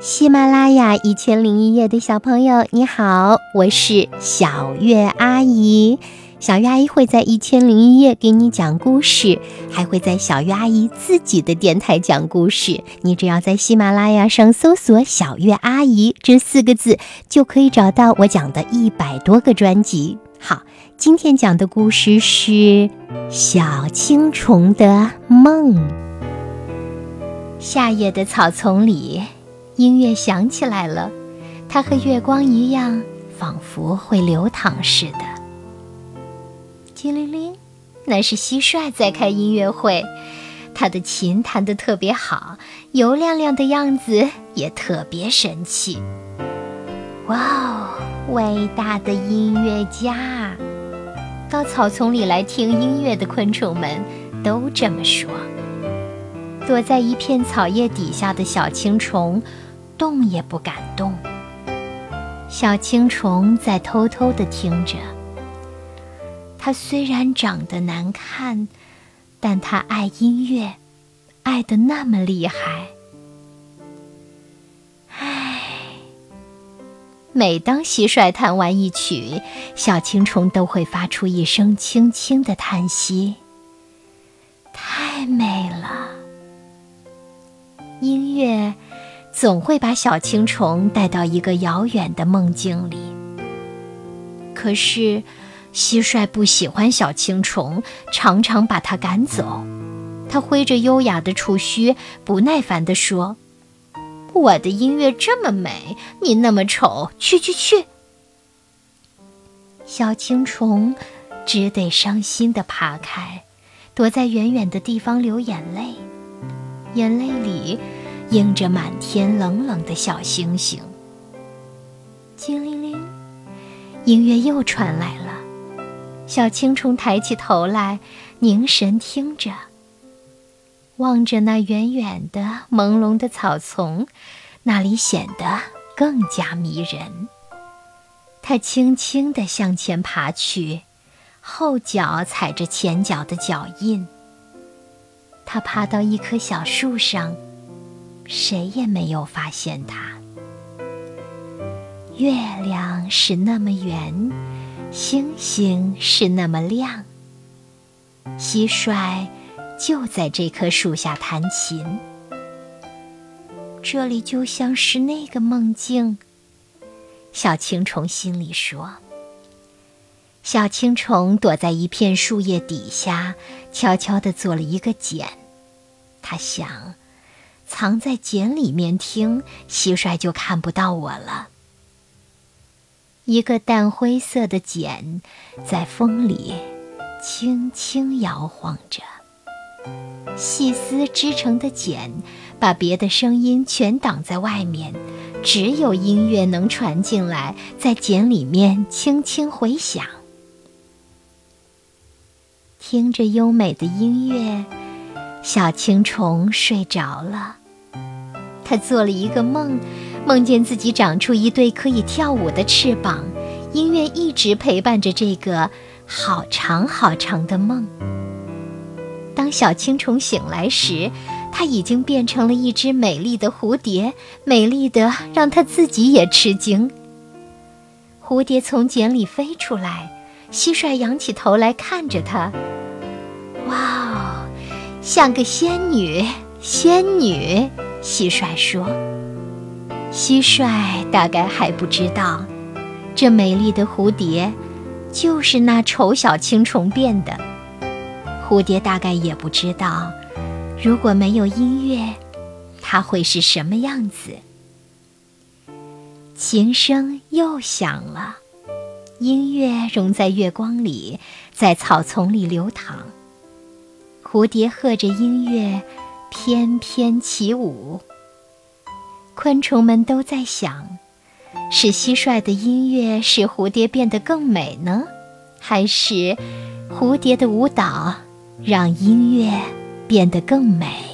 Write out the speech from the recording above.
喜马拉雅一千零一夜的小朋友，你好，我是小月阿姨。小月阿姨会在一千零一夜给你讲故事，还会在小月阿姨自己的电台讲故事。你只要在喜马拉雅上搜索“小月阿姨”这四个字，就可以找到我讲的一百多个专辑。好，今天讲的故事是《小青虫的梦》。夏夜的草丛里。音乐响起来了，它和月光一样，仿佛会流淌似的。叮铃铃，那是蟋蟀在开音乐会，它的琴弹得特别好，油亮亮的样子也特别神气。哇哦，伟大的音乐家！到草丛里来听音乐的昆虫们都这么说。躲在一片草叶底下的小青虫。动也不敢动。小青虫在偷偷地听着。它虽然长得难看，但它爱音乐，爱得那么厉害。唉，每当蟋蟀弹完一曲，小青虫都会发出一声轻轻的叹息。太美了，音乐。总会把小青虫带到一个遥远的梦境里。可是，蟋蟀不喜欢小青虫，常常把它赶走。它挥着优雅的触须，不耐烦地说：“我的音乐这么美，你那么丑，去去去！”小青虫只得伤心地爬开，躲在远远的地方流眼泪，眼泪里。映着满天冷冷的小星星。精灵灵，音乐又传来了。小青虫抬起头来，凝神听着，望着那远远的朦胧的草丛，那里显得更加迷人。它轻轻地向前爬去，后脚踩着前脚的脚印。它爬到一棵小树上。谁也没有发现它。月亮是那么圆，星星是那么亮。蟋蟀就在这棵树下弹琴。这里就像是那个梦境。小青虫心里说。小青虫躲在一片树叶底下，悄悄地做了一个茧。它想。藏在茧里面听，蟋蟀就看不到我了。一个淡灰色的茧，在风里轻轻摇晃着。细丝织成的茧，把别的声音全挡在外面，只有音乐能传进来，在茧里面轻轻回响。听着优美的音乐，小青虫睡着了。他做了一个梦，梦见自己长出一对可以跳舞的翅膀，音乐一直陪伴着这个好长好长的梦。当小青虫醒来时，它已经变成了一只美丽的蝴蝶，美丽的让它自己也吃惊。蝴蝶从茧里飞出来，蟋蟀仰起头来看着它，哇哦，像个仙女，仙女。蟋蟀说：“蟋蟀大概还不知道，这美丽的蝴蝶就是那丑小青虫变的。蝴蝶大概也不知道，如果没有音乐，它会是什么样子。”琴声又响了，音乐融在月光里，在草丛里流淌。蝴蝶和着音乐。翩翩起舞，昆虫们都在想：是蟋蟀的音乐使蝴蝶变得更美呢，还是蝴蝶的舞蹈让音乐变得更美？